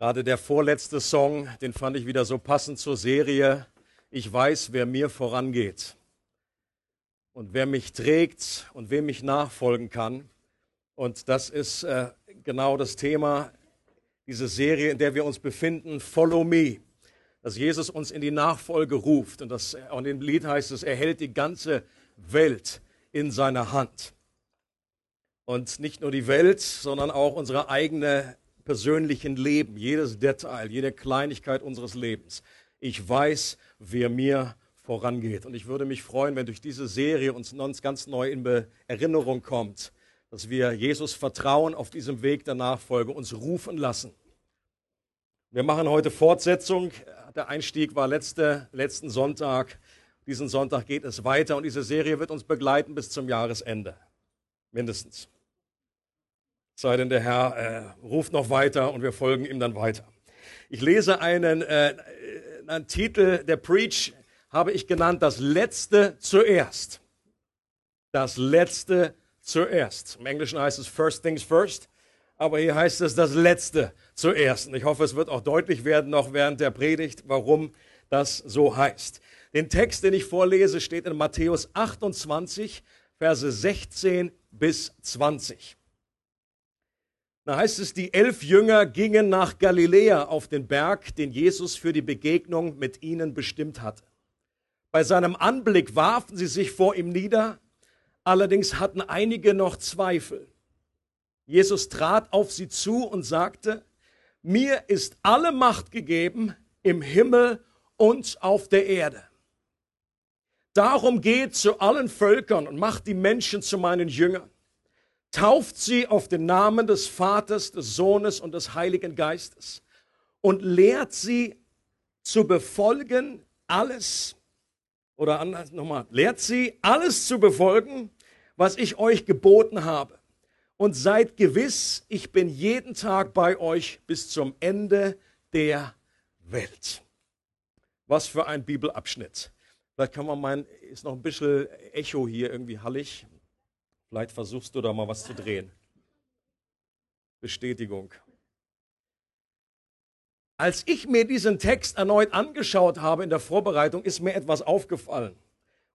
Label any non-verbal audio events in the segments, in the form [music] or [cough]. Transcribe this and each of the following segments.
Gerade der vorletzte Song, den fand ich wieder so passend zur Serie. Ich weiß, wer mir vorangeht und wer mich trägt und wem ich nachfolgen kann. Und das ist äh, genau das Thema, diese Serie, in der wir uns befinden, Follow Me. Dass Jesus uns in die Nachfolge ruft. Und das, und im Lied heißt es, er hält die ganze Welt in seiner Hand. Und nicht nur die Welt, sondern auch unsere eigene persönlichen Leben, jedes Detail, jede Kleinigkeit unseres Lebens. Ich weiß, wer mir vorangeht. Und ich würde mich freuen, wenn durch diese Serie uns ganz neu in Erinnerung kommt, dass wir Jesus vertrauen auf diesem Weg der Nachfolge, uns rufen lassen. Wir machen heute Fortsetzung. Der Einstieg war letzte, letzten Sonntag. Diesen Sonntag geht es weiter und diese Serie wird uns begleiten bis zum Jahresende. Mindestens. Sei denn, der Herr äh, ruft noch weiter und wir folgen ihm dann weiter. Ich lese einen, äh, einen Titel, der Preach habe ich genannt, das Letzte zuerst. Das Letzte zuerst. Im Englischen heißt es First Things First, aber hier heißt es das Letzte zuerst. Und ich hoffe, es wird auch deutlich werden noch während der Predigt, warum das so heißt. Den Text, den ich vorlese, steht in Matthäus 28, Verse 16 bis 20. Da heißt es, die elf Jünger gingen nach Galiläa auf den Berg, den Jesus für die Begegnung mit ihnen bestimmt hatte. Bei seinem Anblick warfen sie sich vor ihm nieder, allerdings hatten einige noch Zweifel. Jesus trat auf sie zu und sagte, mir ist alle Macht gegeben im Himmel und auf der Erde. Darum geht zu allen Völkern und macht die Menschen zu meinen Jüngern tauft sie auf den Namen des Vaters, des Sohnes und des Heiligen Geistes und lehrt sie zu befolgen alles, oder anders nochmal, lehrt sie alles zu befolgen, was ich euch geboten habe. Und seid gewiss, ich bin jeden Tag bei euch bis zum Ende der Welt. Was für ein Bibelabschnitt. Vielleicht kann man meinen, ist noch ein bisschen Echo hier irgendwie hallig. Vielleicht versuchst du da mal was zu drehen. Bestätigung. Als ich mir diesen Text erneut angeschaut habe in der Vorbereitung, ist mir etwas aufgefallen.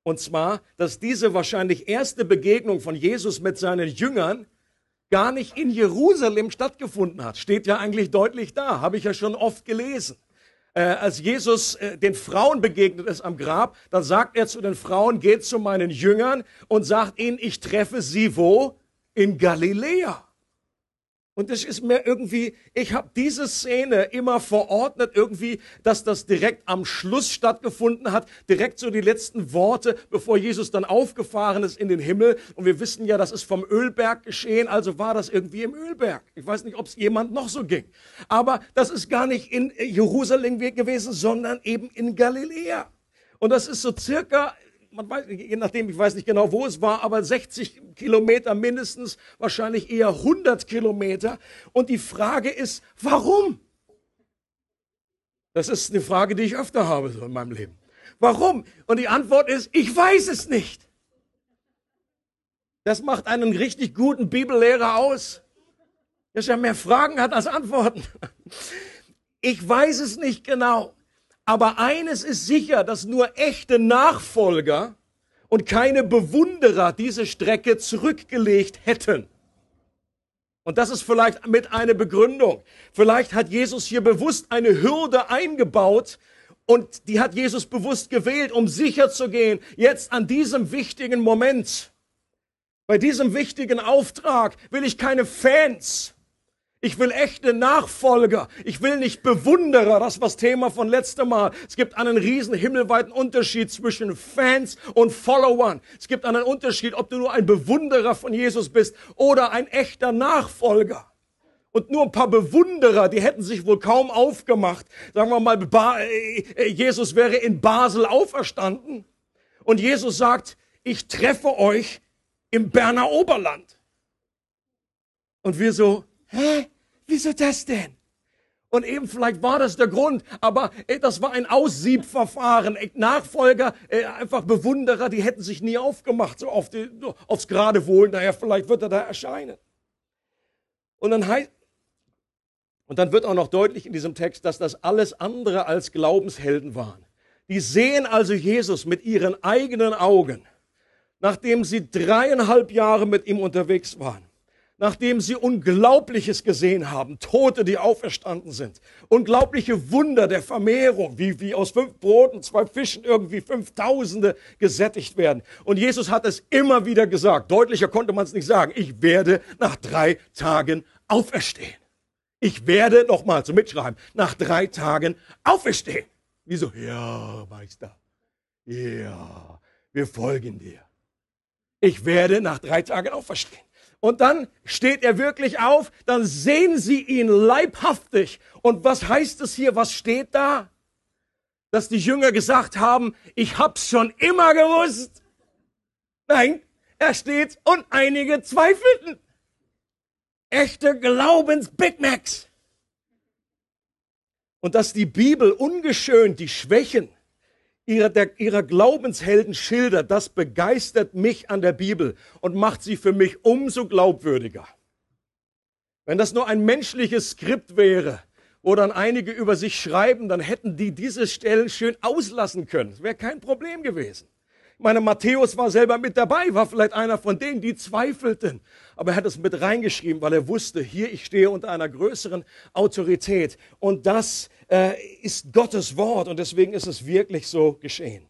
Und zwar, dass diese wahrscheinlich erste Begegnung von Jesus mit seinen Jüngern gar nicht in Jerusalem stattgefunden hat. Steht ja eigentlich deutlich da, habe ich ja schon oft gelesen äh, als Jesus äh, den Frauen begegnet ist am Grab, dann sagt er zu den Frauen, geht zu meinen Jüngern und sagt ihnen, ich treffe sie wo? In Galiläa. Und es ist mir irgendwie, ich habe diese Szene immer verordnet, irgendwie, dass das direkt am Schluss stattgefunden hat, direkt so die letzten Worte, bevor Jesus dann aufgefahren ist in den Himmel. Und wir wissen ja, das ist vom Ölberg geschehen, also war das irgendwie im Ölberg. Ich weiß nicht, ob es jemand noch so ging. Aber das ist gar nicht in Jerusalem gewesen, sondern eben in Galiläa. Und das ist so circa man weiß, je nachdem, ich weiß nicht genau, wo es war, aber 60 Kilometer mindestens, wahrscheinlich eher 100 Kilometer. Und die Frage ist, warum? Das ist eine Frage, die ich öfter habe so in meinem Leben. Warum? Und die Antwort ist, ich weiß es nicht. Das macht einen richtig guten Bibellehrer aus, dass er mehr Fragen hat als Antworten. Ich weiß es nicht genau. Aber eines ist sicher, dass nur echte Nachfolger und keine Bewunderer diese Strecke zurückgelegt hätten. Und das ist vielleicht mit einer Begründung. Vielleicht hat Jesus hier bewusst eine Hürde eingebaut und die hat Jesus bewusst gewählt, um sicher zu gehen, jetzt an diesem wichtigen Moment, bei diesem wichtigen Auftrag will ich keine Fans, ich will echte Nachfolger. Ich will nicht Bewunderer. Das war das Thema von letztem Mal. Es gibt einen riesen himmelweiten Unterschied zwischen Fans und Followern. Es gibt einen Unterschied, ob du nur ein Bewunderer von Jesus bist oder ein echter Nachfolger. Und nur ein paar Bewunderer, die hätten sich wohl kaum aufgemacht. Sagen wir mal, äh, äh, Jesus wäre in Basel auferstanden. Und Jesus sagt, ich treffe euch im Berner Oberland. Und wir so, hä? Wieso das denn? Und eben vielleicht war das der Grund, aber ey, das war ein Aussiebverfahren. Nachfolger, ey, einfach Bewunderer, die hätten sich nie aufgemacht, so auf die, aufs gerade Wohl. Naja, vielleicht wird er da erscheinen. Und dann heißt, Und dann wird auch noch deutlich in diesem Text, dass das alles andere als Glaubenshelden waren. Die sehen also Jesus mit ihren eigenen Augen, nachdem sie dreieinhalb Jahre mit ihm unterwegs waren nachdem sie Unglaubliches gesehen haben, Tote, die auferstanden sind, unglaubliche Wunder der Vermehrung, wie, wie aus fünf Broten, zwei Fischen irgendwie fünftausende gesättigt werden. Und Jesus hat es immer wieder gesagt, deutlicher konnte man es nicht sagen, ich werde nach drei Tagen auferstehen. Ich werde, nochmal zum Mitschreiben, nach drei Tagen auferstehen. Wieso? Ja, Meister. Ja, wir folgen dir. Ich werde nach drei Tagen auferstehen. Und dann steht er wirklich auf, dann sehen sie ihn leibhaftig. Und was heißt es hier? Was steht da? Dass die Jünger gesagt haben, ich hab's schon immer gewusst. Nein, er steht und einige zweifelten. Echte Glaubens-Big Macs. Und dass die Bibel ungeschönt die Schwächen ihrer, der, ihrer Glaubenshelden schildert, das begeistert mich an der Bibel und macht sie für mich umso glaubwürdiger. Wenn das nur ein menschliches Skript wäre, wo dann einige über sich schreiben, dann hätten die diese Stellen schön auslassen können. Das wäre kein Problem gewesen. Meine, Matthäus war selber mit dabei, war vielleicht einer von denen, die zweifelten. Aber er hat es mit reingeschrieben, weil er wusste, hier, ich stehe unter einer größeren Autorität. Und das äh, ist Gottes Wort und deswegen ist es wirklich so geschehen.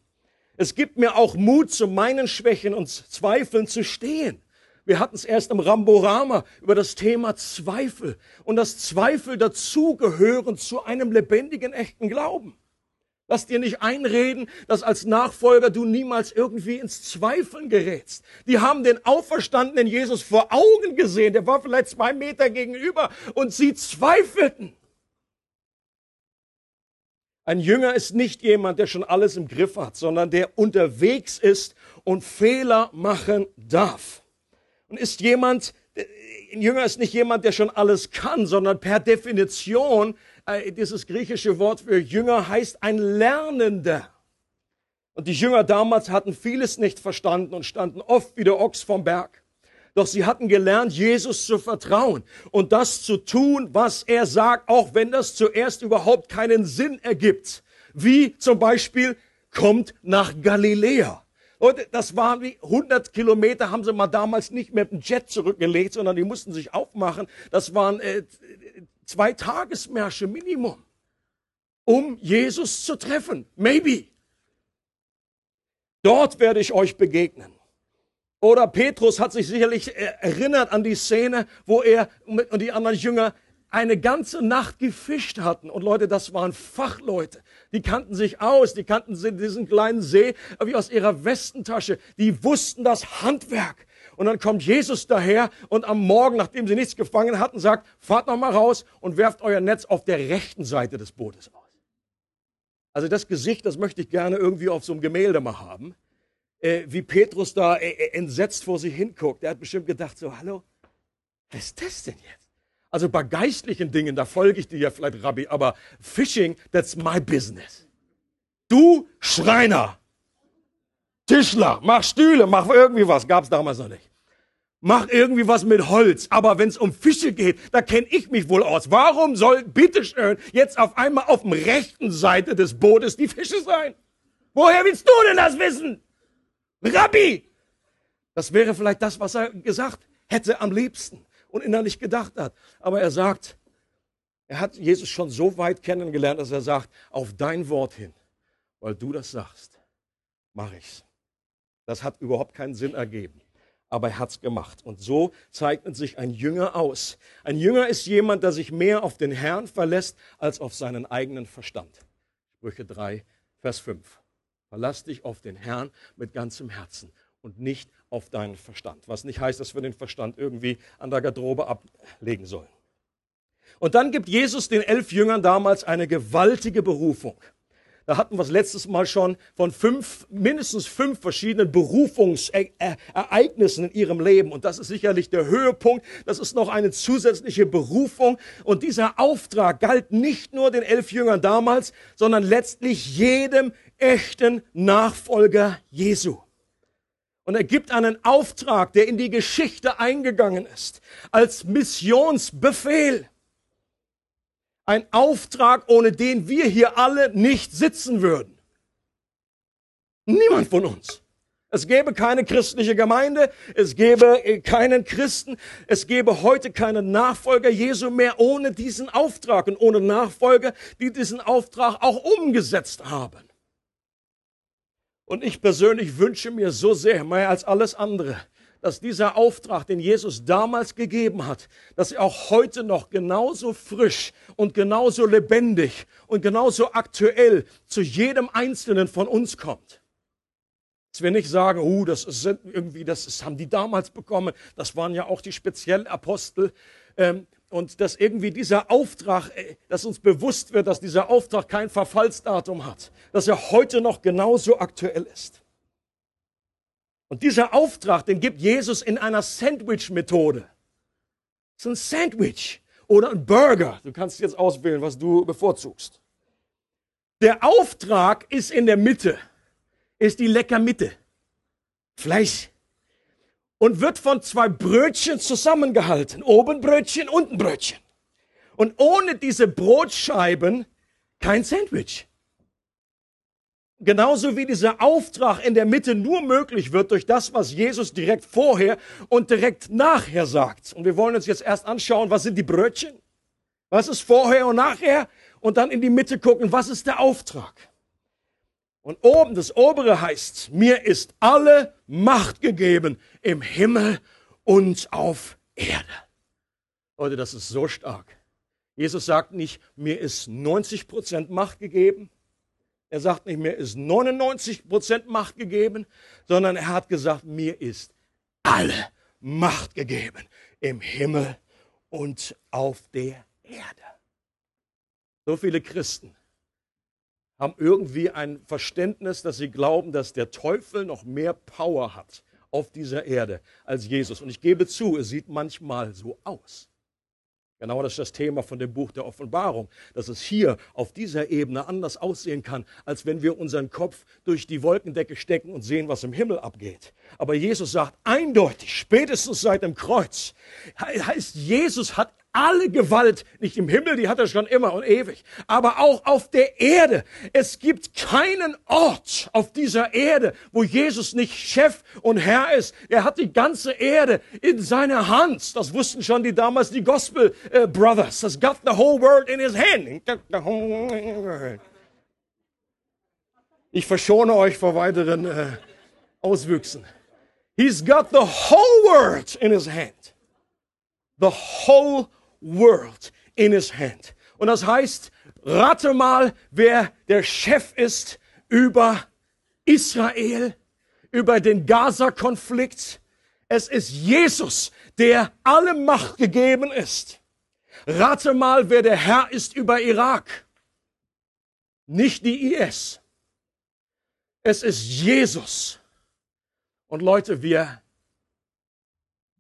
Es gibt mir auch Mut, zu meinen Schwächen und Zweifeln zu stehen. Wir hatten es erst im Ramborama über das Thema Zweifel und dass Zweifel dazugehören zu einem lebendigen, echten Glauben. Lass dir nicht einreden, dass als Nachfolger du niemals irgendwie ins Zweifeln gerätst. Die haben den auferstandenen Jesus vor Augen gesehen. Der war vielleicht zwei Meter gegenüber und sie zweifelten. Ein Jünger ist nicht jemand, der schon alles im Griff hat, sondern der unterwegs ist und Fehler machen darf. Und ist jemand, ein Jünger ist nicht jemand, der schon alles kann, sondern per Definition, äh, dieses griechische Wort für Jünger heißt ein Lernender. Und die Jünger damals hatten vieles nicht verstanden und standen oft wie der Ochs vom Berg. Doch sie hatten gelernt, Jesus zu vertrauen und das zu tun, was er sagt, auch wenn das zuerst überhaupt keinen Sinn ergibt. Wie zum Beispiel, kommt nach Galiläa. Leute, das waren wie 100 Kilometer, haben sie mal damals nicht mit dem Jet zurückgelegt, sondern die mussten sich aufmachen. Das waren äh, zwei Tagesmärsche Minimum, um Jesus zu treffen. Maybe. Dort werde ich euch begegnen. Oder Petrus hat sich sicherlich erinnert an die Szene, wo er und die anderen Jünger eine ganze Nacht gefischt hatten. Und Leute, das waren Fachleute. Die kannten sich aus, die kannten diesen kleinen See wie aus ihrer Westentasche. Die wussten das Handwerk. Und dann kommt Jesus daher und am Morgen, nachdem sie nichts gefangen hatten, sagt, fahrt noch mal raus und werft euer Netz auf der rechten Seite des Bootes aus. Also das Gesicht, das möchte ich gerne irgendwie auf so einem Gemälde mal haben äh, wie Petrus da äh, äh, entsetzt vor sich hinguckt. Er hat bestimmt gedacht, so, hallo, was ist das denn jetzt? Also bei geistlichen Dingen, da folge ich dir ja vielleicht, Rabbi, aber Fishing, that's my business. Du Schreiner, Tischler, mach Stühle, mach irgendwie was, gab's damals noch nicht. Mach irgendwie was mit Holz, aber wenn es um Fische geht, da kenne ich mich wohl aus. Warum soll bitteschön jetzt auf einmal auf der rechten Seite des Bootes die Fische sein? Woher willst du denn das wissen? Rabbi! Das wäre vielleicht das, was er gesagt hätte am liebsten und innerlich gedacht hat. Aber er sagt, er hat Jesus schon so weit kennengelernt, dass er sagt, auf dein Wort hin, weil du das sagst, mache ich's. Das hat überhaupt keinen Sinn ergeben. Aber er hat's gemacht. Und so zeichnet sich ein Jünger aus. Ein Jünger ist jemand, der sich mehr auf den Herrn verlässt als auf seinen eigenen Verstand. Sprüche 3, Vers 5. Verlass dich auf den Herrn mit ganzem Herzen und nicht auf deinen Verstand. Was nicht heißt, dass wir den Verstand irgendwie an der Garderobe ablegen sollen. Und dann gibt Jesus den elf Jüngern damals eine gewaltige Berufung. Da hatten wir es letztes Mal schon von fünf, mindestens fünf verschiedenen Berufungsereignissen in ihrem Leben. Und das ist sicherlich der Höhepunkt. Das ist noch eine zusätzliche Berufung. Und dieser Auftrag galt nicht nur den elf Jüngern damals, sondern letztlich jedem echten Nachfolger Jesu. Und er gibt einen Auftrag, der in die Geschichte eingegangen ist, als Missionsbefehl. Ein Auftrag, ohne den wir hier alle nicht sitzen würden. Niemand von uns. Es gäbe keine christliche Gemeinde, es gäbe äh, keinen Christen, es gäbe heute keinen Nachfolger Jesu mehr ohne diesen Auftrag und ohne Nachfolger, die diesen Auftrag auch umgesetzt haben. Und ich persönlich wünsche mir so sehr, mehr als alles andere, dass dieser Auftrag, den Jesus damals gegeben hat, dass er auch heute noch genauso frisch und genauso lebendig und genauso aktuell zu jedem Einzelnen von uns kommt. Dass wir nicht sagen, oh, das ist irgendwie, das ist, haben die damals bekommen, das waren ja auch die speziellen Apostel. Ähm, und dass irgendwie dieser Auftrag, äh, dass uns bewusst wird, dass dieser Auftrag kein Verfallsdatum hat, dass er heute noch genauso aktuell ist. Und dieser Auftrag, den gibt Jesus in einer Sandwich-Methode. Es ist ein Sandwich oder ein Burger. Du kannst jetzt auswählen, was du bevorzugst. Der Auftrag ist in der Mitte, ist die lecker Mitte. Fleisch. Und wird von zwei Brötchen zusammengehalten. Oben Brötchen, unten Brötchen. Und ohne diese Brotscheiben kein Sandwich. Genauso wie dieser Auftrag in der Mitte nur möglich wird durch das, was Jesus direkt vorher und direkt nachher sagt. Und wir wollen uns jetzt erst anschauen, was sind die Brötchen? Was ist vorher und nachher? Und dann in die Mitte gucken, was ist der Auftrag? Und oben, das obere heißt, mir ist alle Macht gegeben im Himmel und auf Erde. Leute, das ist so stark. Jesus sagt nicht, mir ist 90 Prozent Macht gegeben, er sagt nicht, mir ist 99 Prozent Macht gegeben, sondern er hat gesagt, mir ist alle Macht gegeben im Himmel und auf der Erde. So viele Christen haben irgendwie ein Verständnis, dass sie glauben, dass der Teufel noch mehr Power hat auf dieser Erde als Jesus. Und ich gebe zu, es sieht manchmal so aus. Genau das ist das Thema von dem Buch der Offenbarung, dass es hier auf dieser Ebene anders aussehen kann, als wenn wir unseren Kopf durch die Wolkendecke stecken und sehen, was im Himmel abgeht. Aber Jesus sagt eindeutig, spätestens seit dem Kreuz, heißt, Jesus hat alle Gewalt, nicht im Himmel, die hat er schon immer und ewig, aber auch auf der Erde. Es gibt keinen Ort auf dieser Erde, wo Jesus nicht Chef und Herr ist. Er hat die ganze Erde in seiner Hand. Das wussten schon die damals die Gospel äh, Brothers. Das got the whole world in his hand. Ich verschone euch vor weiteren äh, Auswüchsen. He's got the whole world in his hand. The whole world in his hand. Und das heißt, rate mal, wer der Chef ist über Israel, über den Gaza-Konflikt. Es ist Jesus, der alle Macht gegeben ist. Rate mal, wer der Herr ist über Irak. Nicht die IS. Es ist Jesus. Und Leute, wir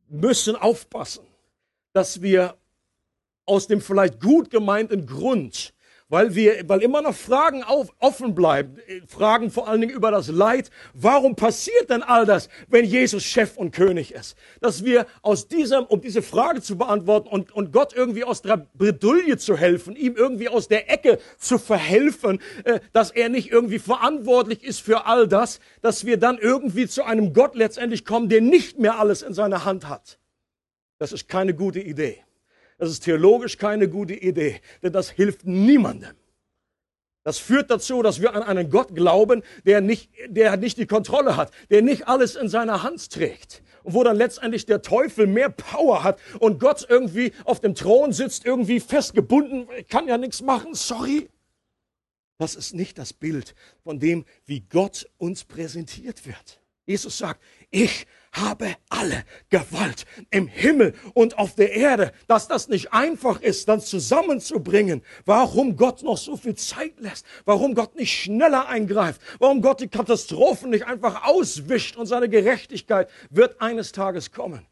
müssen aufpassen, dass wir aus dem vielleicht gut gemeinten Grund, weil wir, weil immer noch Fragen auf, offen bleiben, äh, Fragen vor allen Dingen über das Leid. Warum passiert denn all das, wenn Jesus Chef und König ist? Dass wir aus diesem, um diese Frage zu beantworten und, und Gott irgendwie aus der Bredouille zu helfen, ihm irgendwie aus der Ecke zu verhelfen, äh, dass er nicht irgendwie verantwortlich ist für all das, dass wir dann irgendwie zu einem Gott letztendlich kommen, der nicht mehr alles in seiner Hand hat. Das ist keine gute Idee. Das ist theologisch keine gute Idee, denn das hilft niemandem. Das führt dazu, dass wir an einen Gott glauben, der nicht, der nicht die Kontrolle hat, der nicht alles in seiner Hand trägt. Und wo dann letztendlich der Teufel mehr Power hat und Gott irgendwie auf dem Thron sitzt, irgendwie festgebunden, kann ja nichts machen, sorry. Das ist nicht das Bild von dem, wie Gott uns präsentiert wird. Jesus sagt, ich habe alle Gewalt im Himmel und auf der Erde. Dass das nicht einfach ist, dann zusammenzubringen. Warum Gott noch so viel Zeit lässt. Warum Gott nicht schneller eingreift. Warum Gott die Katastrophen nicht einfach auswischt und seine Gerechtigkeit wird eines Tages kommen.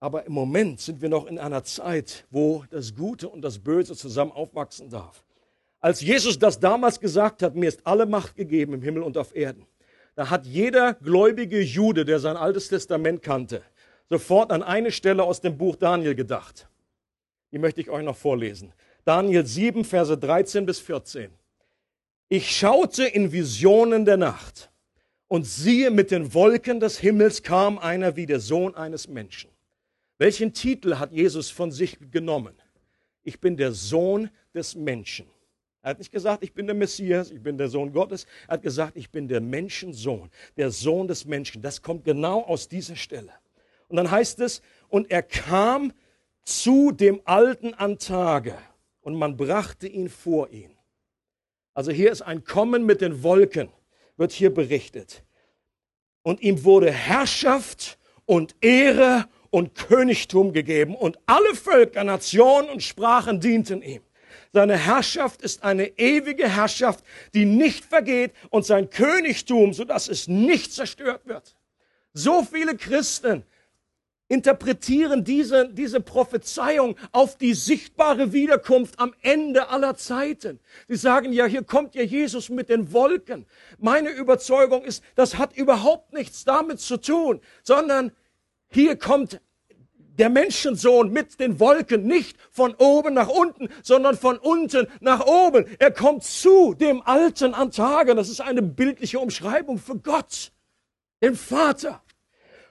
Aber im Moment sind wir noch in einer Zeit, wo das Gute und das Böse zusammen aufwachsen darf. Als Jesus das damals gesagt hat, mir ist alle Macht gegeben im Himmel und auf Erden, da hat jeder gläubige Jude, der sein altes Testament kannte, sofort an eine Stelle aus dem Buch Daniel gedacht. Die möchte ich euch noch vorlesen. Daniel 7, Verse 13 bis 14. Ich schaute in Visionen der Nacht und siehe, mit den Wolken des Himmels kam einer wie der Sohn eines Menschen. Welchen Titel hat Jesus von sich genommen? Ich bin der Sohn des Menschen. Er hat nicht gesagt, ich bin der Messias, ich bin der Sohn Gottes. Er hat gesagt, ich bin der Menschensohn, der Sohn des Menschen. Das kommt genau aus dieser Stelle. Und dann heißt es, und er kam zu dem Alten an Tage und man brachte ihn vor ihn. Also hier ist ein Kommen mit den Wolken, wird hier berichtet. Und ihm wurde Herrschaft und Ehre und Königtum gegeben und alle Völker, Nationen und Sprachen dienten ihm. Seine Herrschaft ist eine ewige Herrschaft, die nicht vergeht und sein Königtum, sodass es nicht zerstört wird. So viele Christen interpretieren diese, diese Prophezeiung auf die sichtbare Wiederkunft am Ende aller Zeiten. Sie sagen, ja, hier kommt ja Jesus mit den Wolken. Meine Überzeugung ist, das hat überhaupt nichts damit zu tun, sondern hier kommt der Menschensohn mit den Wolken nicht von oben nach unten, sondern von unten nach oben. Er kommt zu dem Alten an Tage. Das ist eine bildliche Umschreibung für Gott, den Vater.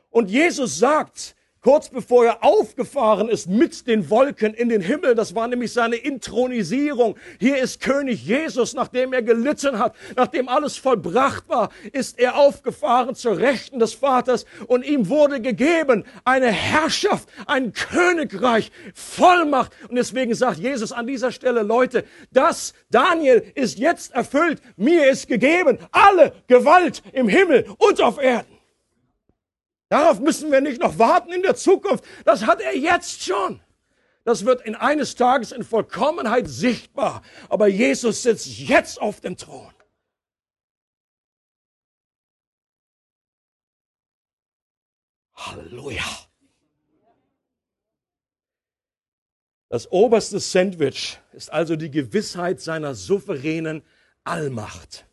Und Jesus sagt, kurz bevor er aufgefahren ist mit den Wolken in den Himmel. Das war nämlich seine Intronisierung. Hier ist König Jesus, nachdem er gelitten hat, nachdem alles vollbracht war, ist er aufgefahren zur Rechten des Vaters und ihm wurde gegeben eine Herrschaft, ein Königreich, Vollmacht. Und deswegen sagt Jesus an dieser Stelle, Leute, das Daniel ist jetzt erfüllt. Mir ist gegeben alle Gewalt im Himmel und auf Erden. Darauf müssen wir nicht noch warten in der Zukunft. Das hat er jetzt schon. Das wird in eines Tages in Vollkommenheit sichtbar. Aber Jesus sitzt jetzt auf dem Thron. Halleluja. Das oberste Sandwich ist also die Gewissheit seiner souveränen Allmacht.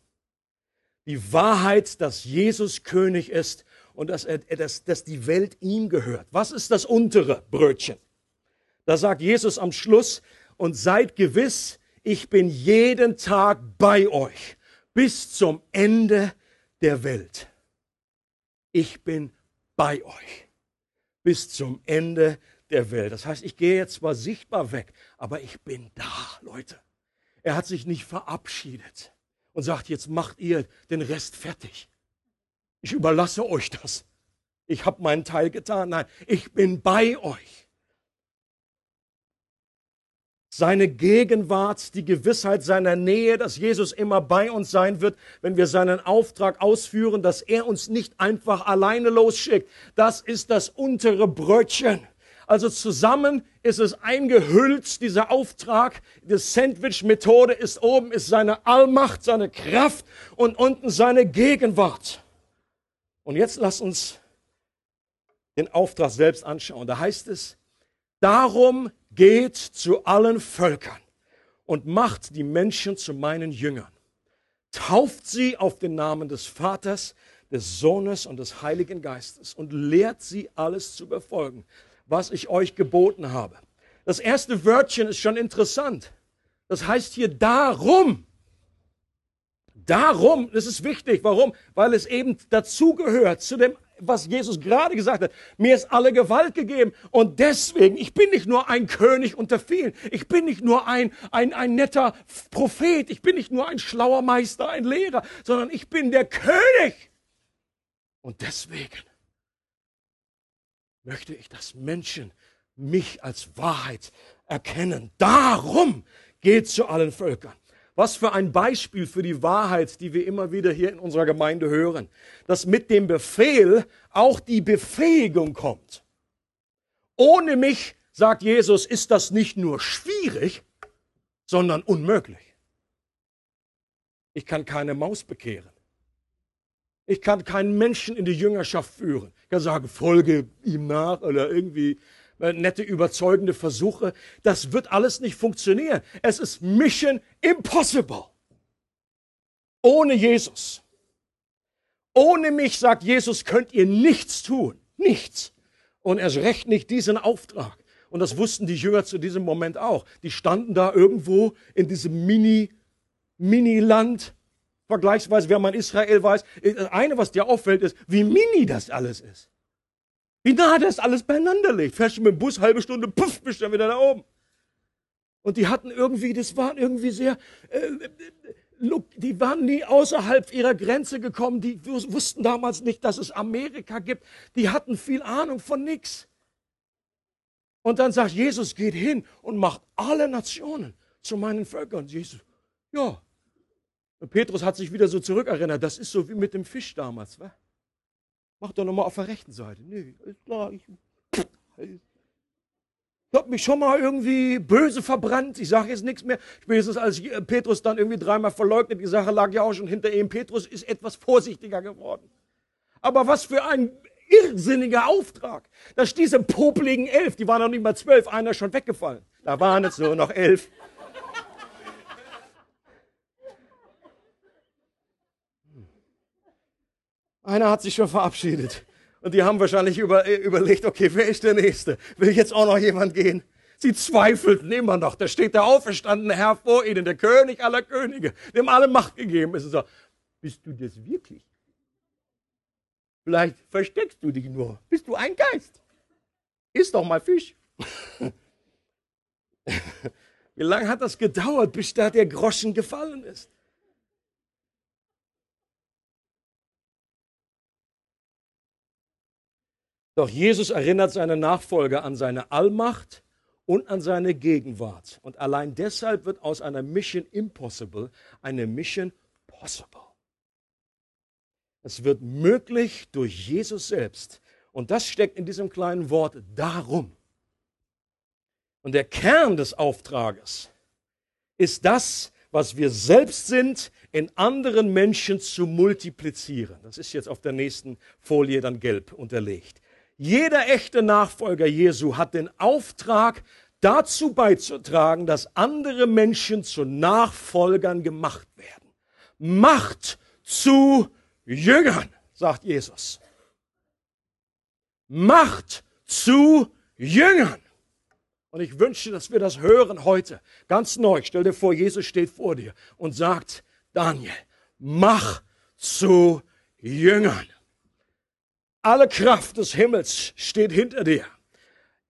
Die Wahrheit, dass Jesus König ist und dass, er, dass, dass die Welt ihm gehört. Was ist das untere Brötchen? Da sagt Jesus am Schluss, und seid gewiss, ich bin jeden Tag bei euch bis zum Ende der Welt. Ich bin bei euch bis zum Ende der Welt. Das heißt, ich gehe jetzt zwar sichtbar weg, aber ich bin da, Leute. Er hat sich nicht verabschiedet und sagt, jetzt macht ihr den Rest fertig. Ich überlasse euch das. Ich habe meinen Teil getan. Nein, ich bin bei euch. Seine Gegenwart, die Gewissheit seiner Nähe, dass Jesus immer bei uns sein wird, wenn wir seinen Auftrag ausführen, dass er uns nicht einfach alleine losschickt. Das ist das untere Brötchen. Also zusammen ist es eingehüllt, dieser Auftrag. Die Sandwich-Methode ist oben, ist seine Allmacht, seine Kraft und unten seine Gegenwart. Und jetzt lasst uns den Auftrag selbst anschauen. Da heißt es, darum geht zu allen Völkern und macht die Menschen zu meinen Jüngern. Tauft sie auf den Namen des Vaters, des Sohnes und des Heiligen Geistes und lehrt sie alles zu befolgen, was ich euch geboten habe. Das erste Wörtchen ist schon interessant. Das heißt hier darum. Darum, das ist wichtig. Warum? Weil es eben dazugehört zu dem, was Jesus gerade gesagt hat. Mir ist alle Gewalt gegeben. Und deswegen, ich bin nicht nur ein König unter vielen. Ich bin nicht nur ein, ein, ein netter Prophet. Ich bin nicht nur ein schlauer Meister, ein Lehrer, sondern ich bin der König. Und deswegen möchte ich, dass Menschen mich als Wahrheit erkennen. Darum geht zu allen Völkern. Was für ein Beispiel für die Wahrheit, die wir immer wieder hier in unserer Gemeinde hören. Dass mit dem Befehl auch die Befähigung kommt. Ohne mich, sagt Jesus, ist das nicht nur schwierig, sondern unmöglich. Ich kann keine Maus bekehren. Ich kann keinen Menschen in die Jüngerschaft führen. Ich kann sagen, folge ihm nach oder irgendwie äh, nette, überzeugende Versuche. Das wird alles nicht funktionieren. Es ist Mission Impossible. Ohne Jesus. Ohne mich, sagt Jesus, könnt ihr nichts tun. Nichts. Und erst recht nicht diesen Auftrag. Und das wussten die Jünger zu diesem Moment auch. Die standen da irgendwo in diesem Mini, Mini-Land, vergleichsweise, wer man Israel weiß. Das eine, was dir auffällt, ist, wie mini das alles ist. Wie nah das alles beieinander liegt. Fährst du mit dem Bus, halbe Stunde, puff, bist du dann wieder da oben. Und die hatten irgendwie, das waren irgendwie sehr, äh, die waren nie außerhalb ihrer Grenze gekommen. Die wussten damals nicht, dass es Amerika gibt. Die hatten viel Ahnung von nichts. Und dann sagt Jesus, geht hin und macht alle Nationen zu meinen Völkern. Jesus, ja. Und Petrus hat sich wieder so zurückerinnert. Das ist so wie mit dem Fisch damals. Wa? Mach doch nochmal auf der rechten Seite. Nee, ist klar. Ich, ich habe mich schon mal irgendwie böse verbrannt. Ich sage jetzt nichts mehr. Spätestens als Petrus dann irgendwie dreimal verleugnet, die Sache lag ja auch schon hinter ihm. Petrus ist etwas vorsichtiger geworden. Aber was für ein irrsinniger Auftrag. Da stieß im popeligen elf, die waren noch nicht mal zwölf, einer ist schon weggefallen. Da waren es nur noch elf. Einer hat sich schon verabschiedet. Und die haben wahrscheinlich über, äh, überlegt, okay, wer ist der Nächste? Will jetzt auch noch jemand gehen? Sie zweifelten immer noch. Da steht der auferstandene Herr vor ihnen, der König aller Könige, dem alle Macht gegeben ist. Und so, bist du das wirklich? Vielleicht versteckst du dich nur. Bist du ein Geist? Iss doch mal Fisch. [laughs] Wie lange hat das gedauert, bis da der Groschen gefallen ist? Doch Jesus erinnert seine Nachfolger an seine Allmacht und an seine Gegenwart. Und allein deshalb wird aus einer Mission Impossible eine Mission Possible. Es wird möglich durch Jesus selbst. Und das steckt in diesem kleinen Wort darum. Und der Kern des Auftrages ist das, was wir selbst sind, in anderen Menschen zu multiplizieren. Das ist jetzt auf der nächsten Folie dann gelb unterlegt. Jeder echte Nachfolger Jesu hat den Auftrag, dazu beizutragen, dass andere Menschen zu Nachfolgern gemacht werden. Macht zu Jüngern, sagt Jesus. Macht zu Jüngern. Und ich wünsche, dass wir das hören heute. Ganz neu. Stell dir vor, Jesus steht vor dir und sagt, Daniel, mach zu Jüngern. Alle Kraft des Himmels steht hinter dir.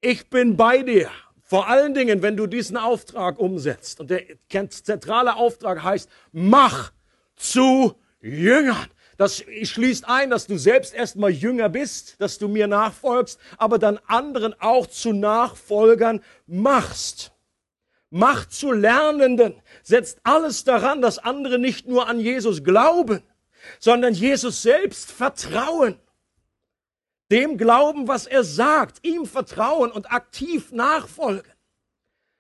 Ich bin bei dir. Vor allen Dingen, wenn du diesen Auftrag umsetzt. Und der zentrale Auftrag heißt, mach zu Jüngern. Das schließt ein, dass du selbst erstmal Jünger bist, dass du mir nachfolgst, aber dann anderen auch zu Nachfolgern machst. Mach zu Lernenden. Setzt alles daran, dass andere nicht nur an Jesus glauben, sondern Jesus selbst vertrauen dem glauben, was er sagt, ihm vertrauen und aktiv nachfolgen.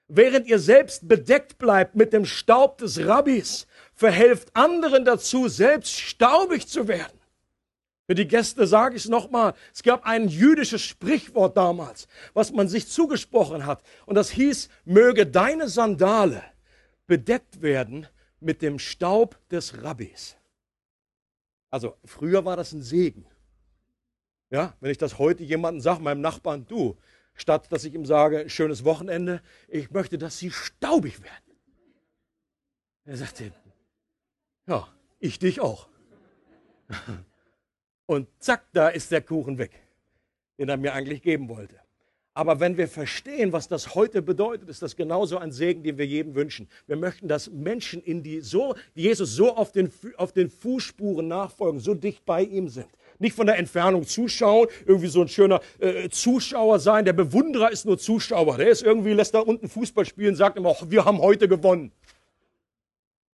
Während ihr selbst bedeckt bleibt mit dem Staub des Rabbis, verhelft anderen dazu, selbst staubig zu werden. Für die Gäste sage ich es nochmal. Es gab ein jüdisches Sprichwort damals, was man sich zugesprochen hat. Und das hieß, möge deine Sandale bedeckt werden mit dem Staub des Rabbis. Also früher war das ein Segen. Ja, wenn ich das heute jemandem sage, meinem Nachbarn, du, statt dass ich ihm sage, schönes Wochenende, ich möchte, dass sie staubig werden. Er sagte, ja, ich dich auch. [laughs] Und zack, da ist der Kuchen weg, den er mir eigentlich geben wollte. Aber wenn wir verstehen, was das heute bedeutet, ist das genauso ein Segen, den wir jedem wünschen. Wir möchten, dass Menschen in die so, Jesus so auf den, auf den Fußspuren nachfolgen, so dicht bei ihm sind nicht von der Entfernung zuschauen, irgendwie so ein schöner äh, Zuschauer sein. Der Bewunderer ist nur Zuschauer. Der ist irgendwie, lässt da unten Fußball spielen, sagt immer, wir haben heute gewonnen.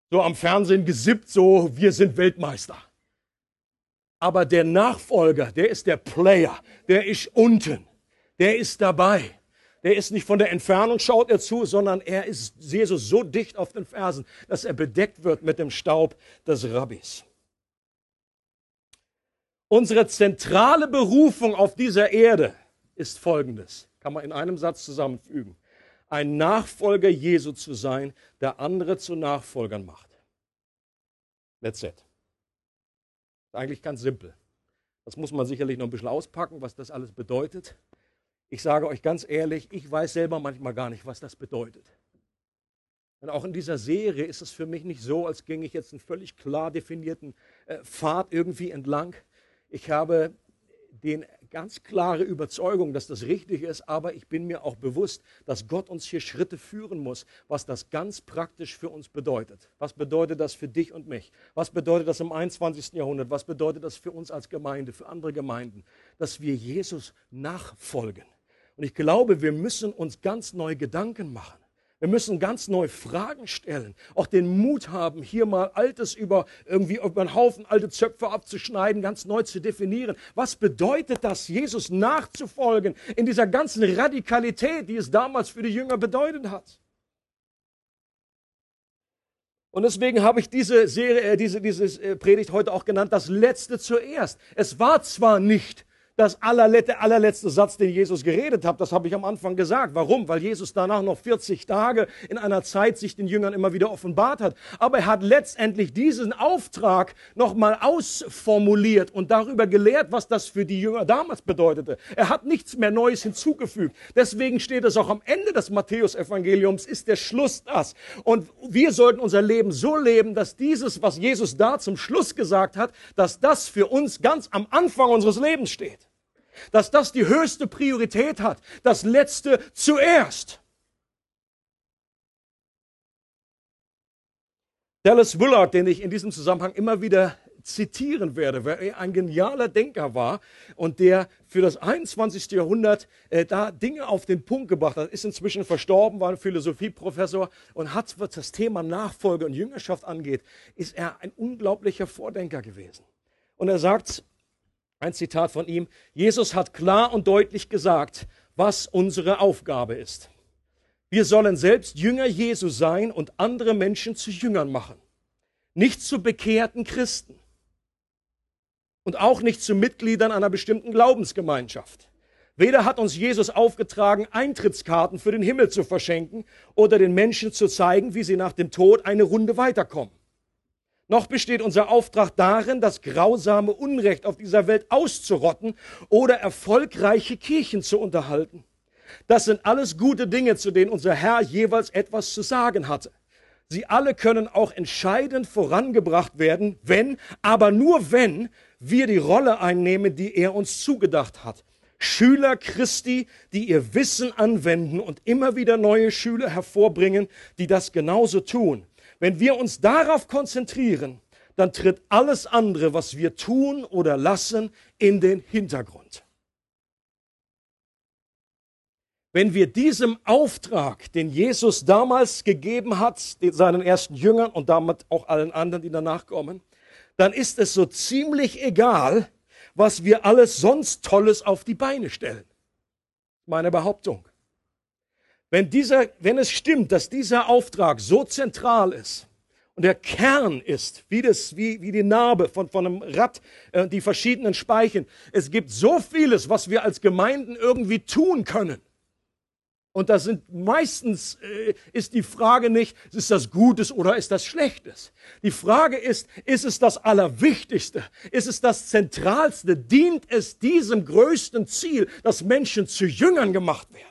So am Fernsehen gesippt, so, wir sind Weltmeister. Aber der Nachfolger, der ist der Player, der ist unten, der ist dabei. Der ist nicht von der Entfernung, schaut er zu, sondern er ist Jesus so dicht auf den Fersen, dass er bedeckt wird mit dem Staub des Rabbis. Unsere zentrale Berufung auf dieser Erde ist folgendes. Kann man in einem Satz zusammenfügen. Ein Nachfolger Jesu zu sein, der andere zu Nachfolgern macht. That's it. Eigentlich ganz simpel. Das muss man sicherlich noch ein bisschen auspacken, was das alles bedeutet. Ich sage euch ganz ehrlich, ich weiß selber manchmal gar nicht, was das bedeutet. Und auch in dieser Serie ist es für mich nicht so, als ginge ich jetzt einen völlig klar definierten äh, Pfad irgendwie entlang. Ich habe den ganz klare Überzeugung, dass das richtig ist, aber ich bin mir auch bewusst, dass Gott uns hier Schritte führen muss, was das ganz praktisch für uns bedeutet. Was bedeutet das für dich und mich? Was bedeutet das im 21. Jahrhundert? Was bedeutet das für uns als Gemeinde, für andere Gemeinden? Dass wir Jesus nachfolgen. Und ich glaube, wir müssen uns ganz neue Gedanken machen. Wir müssen ganz neu Fragen stellen, auch den Mut haben, hier mal Altes über irgendwie über einen Haufen alte Zöpfe abzuschneiden, ganz neu zu definieren. Was bedeutet das, Jesus nachzufolgen in dieser ganzen Radikalität, die es damals für die Jünger bedeutet hat? Und deswegen habe ich diese Serie, äh, diese, diese äh, Predigt heute auch genannt, das Letzte zuerst. Es war zwar nicht das allerletzte, allerletzte Satz, den Jesus geredet hat. Das habe ich am Anfang gesagt. Warum? Weil Jesus danach noch 40 Tage in einer Zeit sich den Jüngern immer wieder offenbart hat. Aber er hat letztendlich diesen Auftrag nochmal ausformuliert und darüber gelehrt, was das für die Jünger damals bedeutete. Er hat nichts mehr Neues hinzugefügt. Deswegen steht es auch am Ende des Matthäusevangeliums, ist der Schluss das. Und wir sollten unser Leben so leben, dass dieses, was Jesus da zum Schluss gesagt hat, dass das für uns ganz am Anfang unseres Lebens steht dass das die höchste Priorität hat, das Letzte zuerst. Dallas Willard, den ich in diesem Zusammenhang immer wieder zitieren werde, weil er ein genialer Denker war und der für das 21. Jahrhundert äh, da Dinge auf den Punkt gebracht hat, ist inzwischen verstorben, war ein Philosophieprofessor und hat, was das Thema Nachfolge und Jüngerschaft angeht, ist er ein unglaublicher Vordenker gewesen. Und er sagt, ein Zitat von ihm. Jesus hat klar und deutlich gesagt, was unsere Aufgabe ist. Wir sollen selbst Jünger Jesu sein und andere Menschen zu Jüngern machen. Nicht zu bekehrten Christen. Und auch nicht zu Mitgliedern einer bestimmten Glaubensgemeinschaft. Weder hat uns Jesus aufgetragen, Eintrittskarten für den Himmel zu verschenken oder den Menschen zu zeigen, wie sie nach dem Tod eine Runde weiterkommen. Noch besteht unser Auftrag darin, das grausame Unrecht auf dieser Welt auszurotten oder erfolgreiche Kirchen zu unterhalten. Das sind alles gute Dinge, zu denen unser Herr jeweils etwas zu sagen hatte. Sie alle können auch entscheidend vorangebracht werden, wenn, aber nur wenn wir die Rolle einnehmen, die er uns zugedacht hat. Schüler Christi, die ihr Wissen anwenden und immer wieder neue Schüler hervorbringen, die das genauso tun. Wenn wir uns darauf konzentrieren, dann tritt alles andere, was wir tun oder lassen, in den Hintergrund. Wenn wir diesem Auftrag, den Jesus damals gegeben hat, seinen ersten Jüngern und damit auch allen anderen, die danach kommen, dann ist es so ziemlich egal, was wir alles sonst Tolles auf die Beine stellen. Meine Behauptung. Wenn, dieser, wenn es stimmt, dass dieser Auftrag so zentral ist und der Kern ist, wie, das, wie, wie die Narbe von, von einem Rad, äh, die verschiedenen Speichen, es gibt so vieles, was wir als Gemeinden irgendwie tun können. Und das sind meistens äh, ist die Frage nicht, ist das Gutes oder ist das Schlechtes? Die Frage ist, ist es das Allerwichtigste? Ist es das Zentralste? Dient es diesem größten Ziel, dass Menschen zu Jüngern gemacht werden?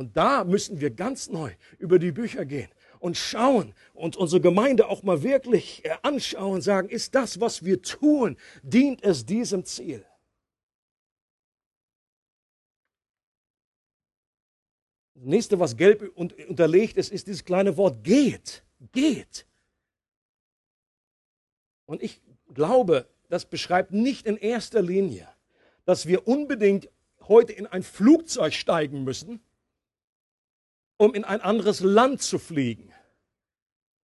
Und da müssen wir ganz neu über die Bücher gehen und schauen und unsere Gemeinde auch mal wirklich äh, anschauen und sagen, ist das, was wir tun, dient es diesem Ziel? Das nächste, was gelb unterlegt ist, ist dieses kleine Wort geht. Geht. Und ich glaube, das beschreibt nicht in erster Linie, dass wir unbedingt heute in ein Flugzeug steigen müssen, um in ein anderes Land zu fliegen.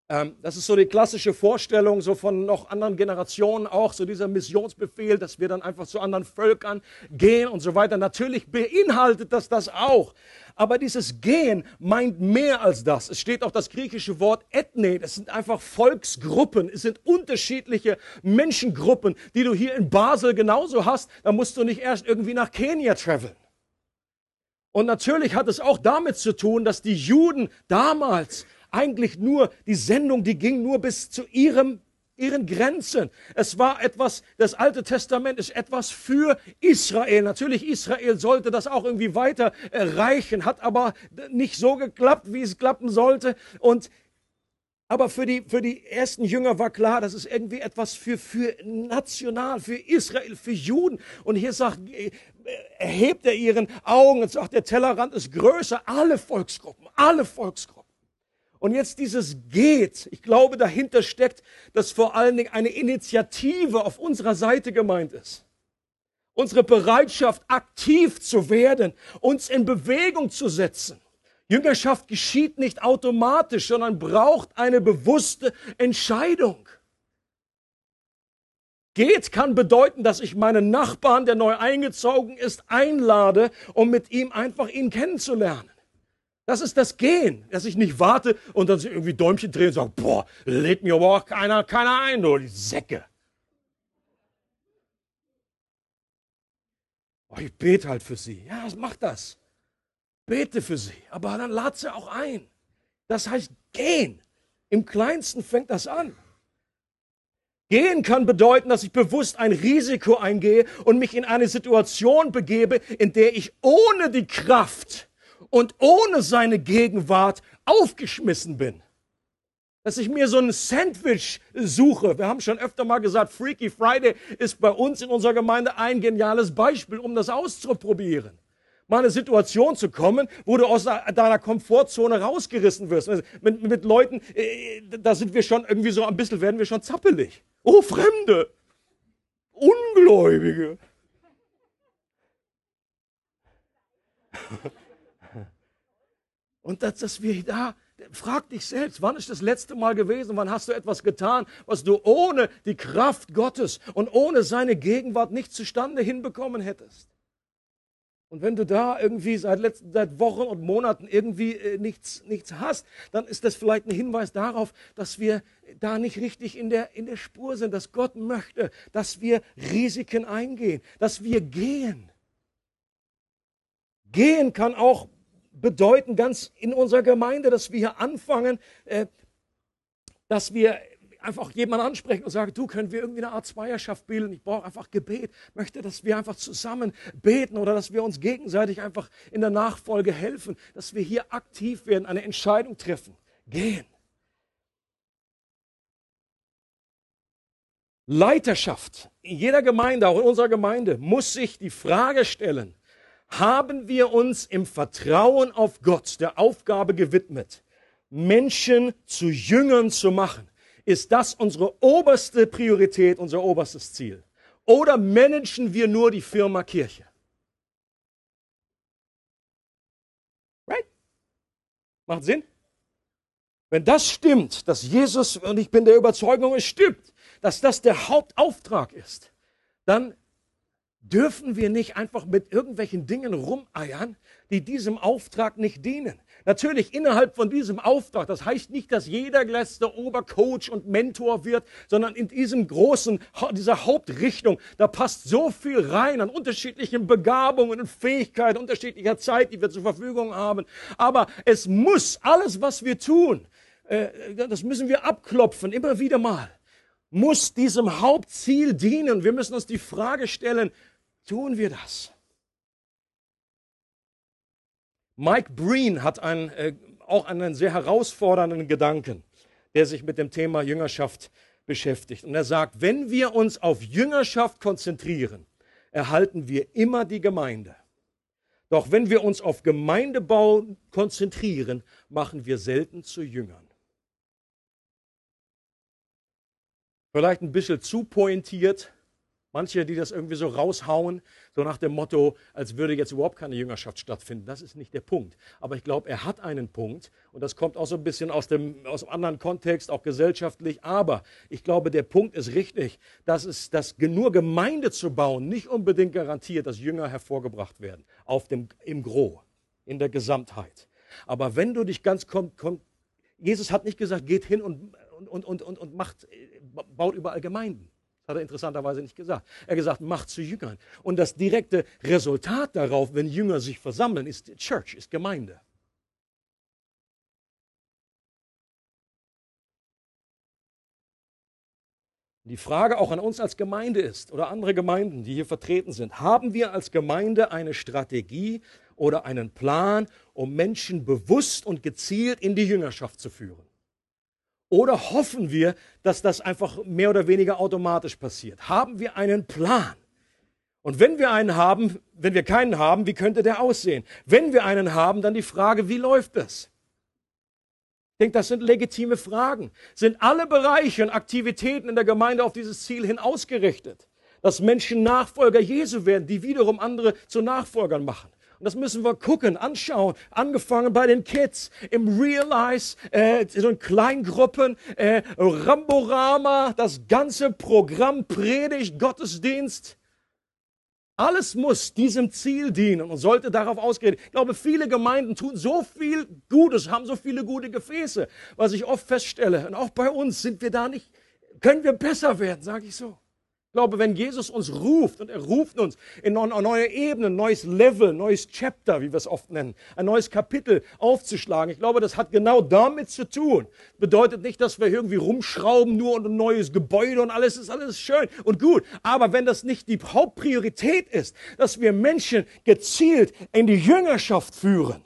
Ähm, das ist so die klassische Vorstellung so von noch anderen Generationen auch, so dieser Missionsbefehl, dass wir dann einfach zu anderen Völkern gehen und so weiter. Natürlich beinhaltet das das auch. Aber dieses Gehen meint mehr als das. Es steht auch das griechische Wort Ethne. Das sind einfach Volksgruppen. Es sind unterschiedliche Menschengruppen, die du hier in Basel genauso hast. Da musst du nicht erst irgendwie nach Kenia traveln. Und natürlich hat es auch damit zu tun, dass die Juden damals eigentlich nur die Sendung, die ging nur bis zu ihrem ihren Grenzen. Es war etwas, das Alte Testament ist etwas für Israel. Natürlich, Israel sollte das auch irgendwie weiter erreichen, hat aber nicht so geklappt, wie es klappen sollte. Und aber für die, für die ersten Jünger war klar, das ist irgendwie etwas für, für national, für Israel, für Juden. Und hier sagt, äh, erhebt er ihren Augen und sagt, der Tellerrand ist größer. Alle Volksgruppen, alle Volksgruppen. Und jetzt dieses geht, ich glaube, dahinter steckt, dass vor allen Dingen eine Initiative auf unserer Seite gemeint ist. Unsere Bereitschaft, aktiv zu werden, uns in Bewegung zu setzen. Jüngerschaft geschieht nicht automatisch, sondern braucht eine bewusste Entscheidung. Geht kann bedeuten, dass ich meinen Nachbarn, der neu eingezogen ist, einlade, um mit ihm einfach ihn kennenzulernen. Das ist das Gehen, dass ich nicht warte und dann irgendwie Däumchen drehe und sage, boah, lädt mir aber auch keiner, keiner ein, nur die Säcke. Oh, ich bete halt für sie. Ja, mach das. Bete für sie. Aber dann lad sie auch ein. Das heißt, gehen. Im kleinsten fängt das an. Gehen kann bedeuten, dass ich bewusst ein Risiko eingehe und mich in eine Situation begebe, in der ich ohne die Kraft und ohne seine Gegenwart aufgeschmissen bin. Dass ich mir so ein Sandwich suche. Wir haben schon öfter mal gesagt, Freaky Friday ist bei uns in unserer Gemeinde ein geniales Beispiel, um das auszuprobieren. Mal eine Situation zu kommen, wo du aus deiner Komfortzone rausgerissen wirst. Mit, mit Leuten, äh, da sind wir schon irgendwie so ein bisschen, werden wir schon zappelig. Oh, Fremde! Ungläubige! Und dass, dass wir da, frag dich selbst, wann ist das letzte Mal gewesen, wann hast du etwas getan, was du ohne die Kraft Gottes und ohne seine Gegenwart nicht zustande hinbekommen hättest? Und wenn du da irgendwie seit, letzten, seit Wochen und Monaten irgendwie äh, nichts, nichts hast, dann ist das vielleicht ein Hinweis darauf, dass wir da nicht richtig in der, in der Spur sind, dass Gott möchte, dass wir Risiken eingehen, dass wir gehen. Gehen kann auch bedeuten ganz in unserer Gemeinde, dass wir anfangen, äh, dass wir einfach jemanden ansprechen und sagen, du, können wir irgendwie eine Art Zweierschaft bilden? Ich brauche einfach Gebet. Möchte, dass wir einfach zusammen beten oder dass wir uns gegenseitig einfach in der Nachfolge helfen, dass wir hier aktiv werden, eine Entscheidung treffen. Gehen. Leiterschaft in jeder Gemeinde, auch in unserer Gemeinde, muss sich die Frage stellen, haben wir uns im Vertrauen auf Gott der Aufgabe gewidmet, Menschen zu Jüngern zu machen? Ist das unsere oberste Priorität, unser oberstes Ziel? Oder managen wir nur die Firma Kirche? Right? Macht Sinn? Wenn das stimmt, dass Jesus, und ich bin der Überzeugung, es stimmt, dass das der Hauptauftrag ist, dann dürfen wir nicht einfach mit irgendwelchen Dingen rumeiern, die diesem Auftrag nicht dienen. Natürlich innerhalb von diesem Auftrag, das heißt nicht, dass jeder letzte Obercoach und Mentor wird, sondern in diesem großen, dieser Hauptrichtung, da passt so viel rein an unterschiedlichen Begabungen und Fähigkeiten, unterschiedlicher Zeit, die wir zur Verfügung haben. Aber es muss alles, was wir tun, äh, das müssen wir abklopfen, immer wieder mal muss diesem Hauptziel dienen. Wir müssen uns die Frage stellen, tun wir das? Mike Breen hat einen, äh, auch einen sehr herausfordernden Gedanken, der sich mit dem Thema Jüngerschaft beschäftigt. Und er sagt, wenn wir uns auf Jüngerschaft konzentrieren, erhalten wir immer die Gemeinde. Doch wenn wir uns auf Gemeindebau konzentrieren, machen wir selten zu Jüngern. Vielleicht ein bisschen zu pointiert, Manche, die das irgendwie so raushauen, so nach dem Motto, als würde jetzt überhaupt keine Jüngerschaft stattfinden. Das ist nicht der Punkt. Aber ich glaube, er hat einen Punkt und das kommt auch so ein bisschen aus dem, aus dem anderen Kontext, auch gesellschaftlich. Aber ich glaube, der Punkt ist richtig, dass es, dass nur Gemeinde zu bauen nicht unbedingt garantiert, dass Jünger hervorgebracht werden. Auf dem, im Gros, in der Gesamtheit. Aber wenn du dich ganz kommt, kommt Jesus hat nicht gesagt, geht hin und, und, und, und, und macht, baut überall Gemeinden. Das hat er interessanterweise nicht gesagt. Er hat gesagt, macht zu Jüngern. Und das direkte Resultat darauf, wenn Jünger sich versammeln, ist Church, ist Gemeinde. Die Frage auch an uns als Gemeinde ist oder andere Gemeinden, die hier vertreten sind, haben wir als Gemeinde eine Strategie oder einen Plan, um Menschen bewusst und gezielt in die Jüngerschaft zu führen? Oder hoffen wir, dass das einfach mehr oder weniger automatisch passiert? Haben wir einen Plan? Und wenn wir einen haben, wenn wir keinen haben, wie könnte der aussehen? Wenn wir einen haben, dann die Frage, wie läuft es? Ich denke, das sind legitime Fragen. Sind alle Bereiche und Aktivitäten in der Gemeinde auf dieses Ziel hin ausgerichtet? Dass Menschen Nachfolger Jesu werden, die wiederum andere zu Nachfolgern machen. Und das müssen wir gucken, anschauen. Angefangen bei den Kids, im Realize, äh, so in Kleingruppen, äh, Ramborama, das ganze Programm, Predigt, Gottesdienst. Alles muss diesem Ziel dienen und sollte darauf ausgerichtet. Ich glaube, viele Gemeinden tun so viel Gutes, haben so viele gute Gefäße, was ich oft feststelle. Und auch bei uns sind wir da nicht, können wir besser werden, sage ich so glaube, wenn Jesus uns ruft und er ruft uns in eine neue Ebene, ein neues Level, ein neues Chapter, wie wir es oft nennen, ein neues Kapitel aufzuschlagen, ich glaube, das hat genau damit zu tun. Bedeutet nicht, dass wir irgendwie rumschrauben nur und ein neues Gebäude und alles ist alles schön und gut. Aber wenn das nicht die Hauptpriorität ist, dass wir Menschen gezielt in die Jüngerschaft führen,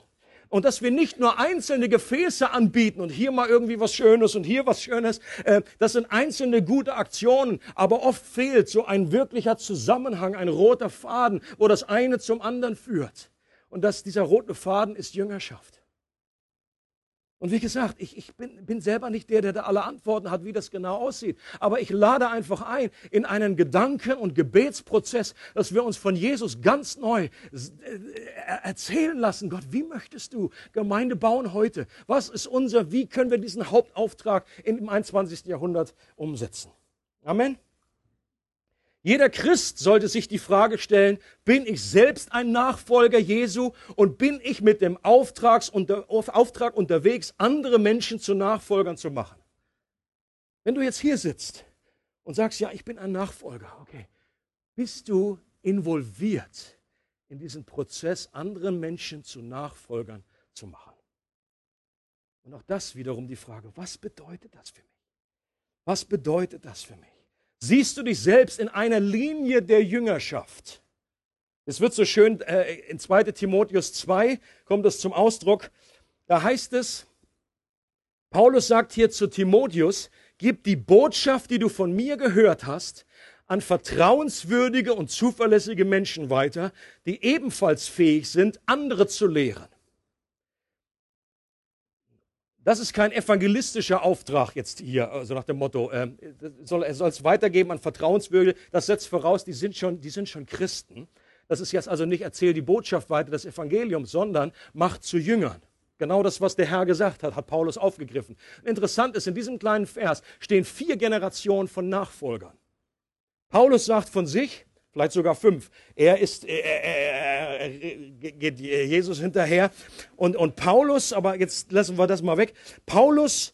und dass wir nicht nur einzelne Gefäße anbieten und hier mal irgendwie was Schönes und hier was Schönes. Äh, das sind einzelne gute Aktionen, aber oft fehlt so ein wirklicher Zusammenhang, ein roter Faden, wo das eine zum anderen führt. Und dass dieser rote Faden ist Jüngerschaft. Und wie gesagt, ich, ich bin, bin selber nicht der, der da alle Antworten hat, wie das genau aussieht. Aber ich lade einfach ein in einen Gedanken- und Gebetsprozess, dass wir uns von Jesus ganz neu äh, erzählen lassen. Gott, wie möchtest du Gemeinde bauen heute? Was ist unser, wie können wir diesen Hauptauftrag im 21. Jahrhundert umsetzen? Amen. Jeder Christ sollte sich die Frage stellen, bin ich selbst ein Nachfolger Jesu und bin ich mit dem Auftrag unterwegs, andere Menschen zu Nachfolgern zu machen? Wenn du jetzt hier sitzt und sagst, ja, ich bin ein Nachfolger, okay, bist du involviert in diesen Prozess, andere Menschen zu Nachfolgern zu machen? Und auch das wiederum die Frage, was bedeutet das für mich? Was bedeutet das für mich? Siehst du dich selbst in einer Linie der Jüngerschaft? Es wird so schön, äh, in 2 Timotheus 2 kommt es zum Ausdruck. Da heißt es, Paulus sagt hier zu Timotheus, gib die Botschaft, die du von mir gehört hast, an vertrauenswürdige und zuverlässige Menschen weiter, die ebenfalls fähig sind, andere zu lehren. Das ist kein evangelistischer Auftrag jetzt hier, also nach dem Motto, äh, soll, er soll es weitergeben an Vertrauenswürdige. Das setzt voraus, die sind, schon, die sind schon Christen. Das ist jetzt also nicht erzähl die Botschaft weiter des Evangeliums, sondern macht zu Jüngern. Genau das, was der Herr gesagt hat, hat Paulus aufgegriffen. Interessant ist, in diesem kleinen Vers stehen vier Generationen von Nachfolgern. Paulus sagt von sich, vielleicht sogar fünf. Er ist, er, er, er, geht Jesus hinterher. Und, und Paulus, aber jetzt lassen wir das mal weg. Paulus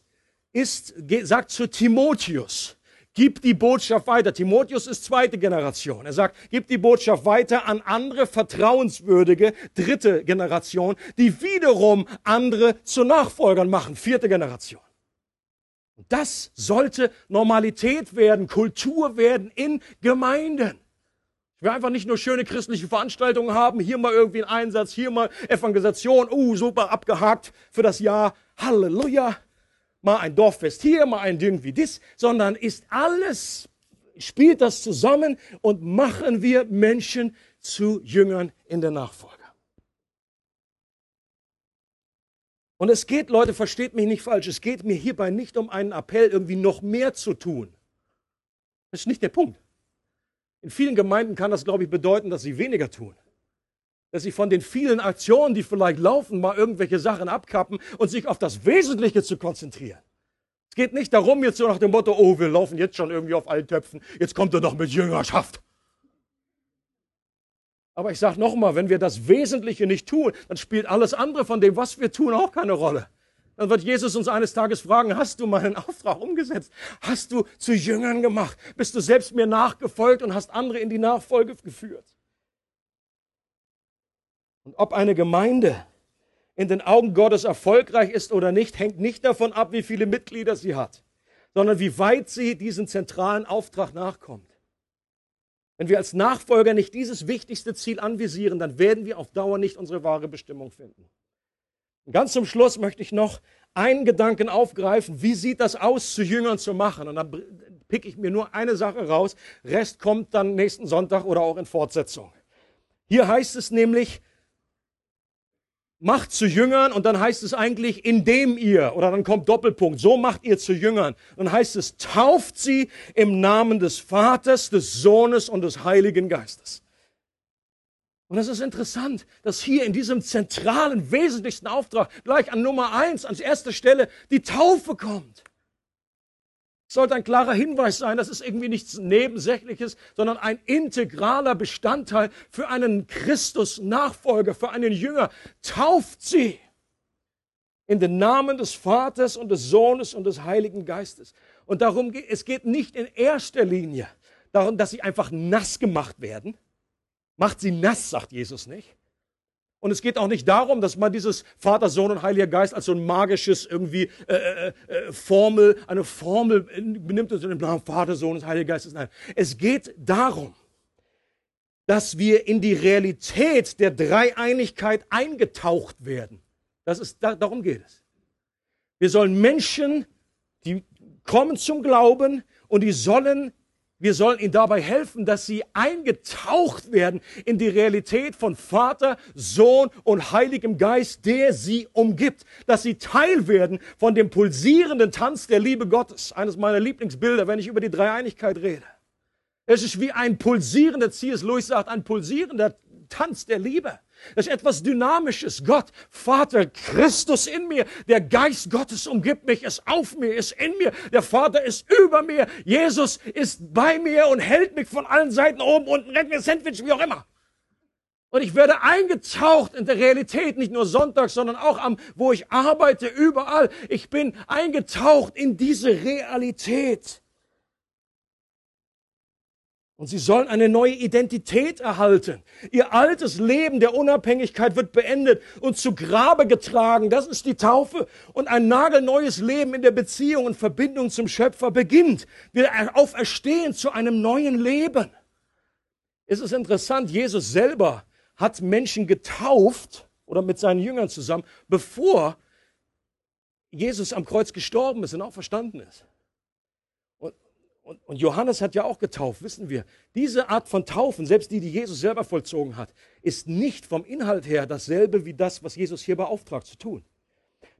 ist, sagt zu Timotheus, gib die Botschaft weiter. Timotheus ist zweite Generation. Er sagt, gib die Botschaft weiter an andere vertrauenswürdige dritte Generation, die wiederum andere zu Nachfolgern machen, vierte Generation. Und das sollte Normalität werden, Kultur werden in Gemeinden. Ich will einfach nicht nur schöne christliche Veranstaltungen haben, hier mal irgendwie ein Einsatz, hier mal Evangelisation, uh, super abgehakt für das Jahr, Halleluja. Mal ein Dorffest hier, mal ein Ding wie dies, sondern ist alles, spielt das zusammen und machen wir Menschen zu Jüngern in der Nachfolge. Und es geht, Leute, versteht mich nicht falsch, es geht mir hierbei nicht um einen Appell, irgendwie noch mehr zu tun. Das ist nicht der Punkt. In vielen Gemeinden kann das, glaube ich, bedeuten, dass sie weniger tun. Dass sie von den vielen Aktionen, die vielleicht laufen, mal irgendwelche Sachen abkappen und sich auf das Wesentliche zu konzentrieren. Es geht nicht darum, jetzt so nach dem Motto, oh, wir laufen jetzt schon irgendwie auf allen Töpfen, jetzt kommt er doch mit Jüngerschaft. Aber ich sage nochmal, wenn wir das Wesentliche nicht tun, dann spielt alles andere von dem, was wir tun, auch keine Rolle. Dann wird Jesus uns eines Tages fragen, hast du meinen Auftrag umgesetzt? Hast du zu Jüngern gemacht? Bist du selbst mir nachgefolgt und hast andere in die Nachfolge geführt? Und ob eine Gemeinde in den Augen Gottes erfolgreich ist oder nicht, hängt nicht davon ab, wie viele Mitglieder sie hat, sondern wie weit sie diesem zentralen Auftrag nachkommt. Wenn wir als Nachfolger nicht dieses wichtigste Ziel anvisieren, dann werden wir auf Dauer nicht unsere wahre Bestimmung finden. Und ganz zum Schluss möchte ich noch einen Gedanken aufgreifen. Wie sieht das aus, zu Jüngern zu machen? Und dann pick ich mir nur eine Sache raus. Rest kommt dann nächsten Sonntag oder auch in Fortsetzung. Hier heißt es nämlich, macht zu Jüngern und dann heißt es eigentlich, indem ihr, oder dann kommt Doppelpunkt, so macht ihr zu Jüngern. Dann heißt es, tauft sie im Namen des Vaters, des Sohnes und des Heiligen Geistes. Und das ist interessant, dass hier in diesem zentralen, wesentlichsten Auftrag gleich an Nummer eins, an erster Stelle, die Taufe kommt. Es sollte ein klarer Hinweis sein, das ist irgendwie nichts Nebensächliches, sondern ein integraler Bestandteil für einen Christus-Nachfolger, für einen Jünger. Tauft sie in den Namen des Vaters und des Sohnes und des Heiligen Geistes. Und darum geht, es geht nicht in erster Linie darum, dass sie einfach nass gemacht werden. Macht sie nass, sagt Jesus nicht. Und es geht auch nicht darum, dass man dieses Vater, Sohn und Heiliger Geist als so ein magisches irgendwie äh, äh, äh Formel, eine Formel benimmt und im Namen Vater, Sohn und Heiliger Geist. Nein, es geht darum, dass wir in die Realität der Dreieinigkeit eingetaucht werden. Das ist, da, darum geht es. Wir sollen Menschen, die kommen zum Glauben und die sollen wir sollen ihnen dabei helfen, dass sie eingetaucht werden in die Realität von Vater, Sohn und Heiligem Geist, der sie umgibt. Dass sie Teil werden von dem pulsierenden Tanz der Liebe Gottes. Eines meiner Lieblingsbilder, wenn ich über die Dreieinigkeit rede. Es ist wie ein pulsierender, C.S. Lewis sagt, ein pulsierender Tanz der Liebe. Das ist etwas Dynamisches. Gott, Vater, Christus in mir. Der Geist Gottes umgibt mich, ist auf mir, ist in mir. Der Vater ist über mir. Jesus ist bei mir und hält mich von allen Seiten oben, unten, rennt mir Sandwich, wie auch immer. Und ich werde eingetaucht in der Realität, nicht nur sonntags, sondern auch am, wo ich arbeite, überall. Ich bin eingetaucht in diese Realität. Und sie sollen eine neue Identität erhalten. Ihr altes Leben der Unabhängigkeit wird beendet und zu Grabe getragen. Das ist die Taufe. Und ein nagelneues Leben in der Beziehung und Verbindung zum Schöpfer beginnt. Wir auferstehen zu einem neuen Leben. Es ist interessant, Jesus selber hat Menschen getauft oder mit seinen Jüngern zusammen, bevor Jesus am Kreuz gestorben ist und auch verstanden ist. Und, und, Johannes hat ja auch getauft, wissen wir. Diese Art von Taufen, selbst die, die Jesus selber vollzogen hat, ist nicht vom Inhalt her dasselbe wie das, was Jesus hier beauftragt zu tun.